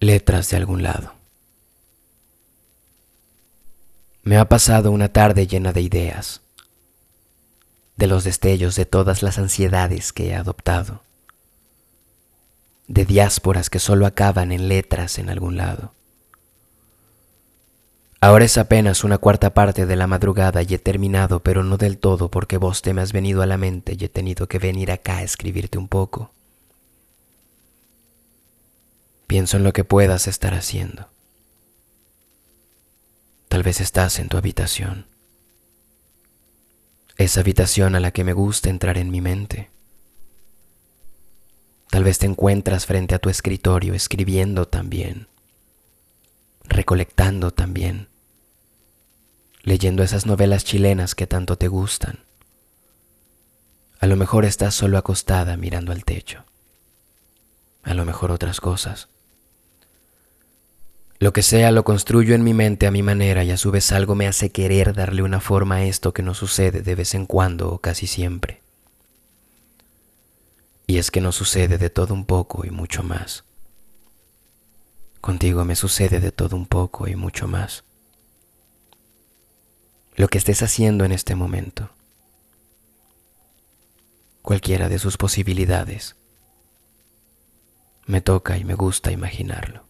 letras de algún lado. Me ha pasado una tarde llena de ideas, de los destellos de todas las ansiedades que he adoptado, de diásporas que solo acaban en letras en algún lado. Ahora es apenas una cuarta parte de la madrugada y he terminado, pero no del todo porque vos te me has venido a la mente y he tenido que venir acá a escribirte un poco. Pienso en lo que puedas estar haciendo. Tal vez estás en tu habitación. Esa habitación a la que me gusta entrar en mi mente. Tal vez te encuentras frente a tu escritorio escribiendo también, recolectando también, leyendo esas novelas chilenas que tanto te gustan. A lo mejor estás solo acostada mirando al techo. A lo mejor otras cosas. Lo que sea lo construyo en mi mente a mi manera y a su vez algo me hace querer darle una forma a esto que no sucede de vez en cuando o casi siempre. Y es que no sucede de todo un poco y mucho más. Contigo me sucede de todo un poco y mucho más. Lo que estés haciendo en este momento, cualquiera de sus posibilidades, me toca y me gusta imaginarlo.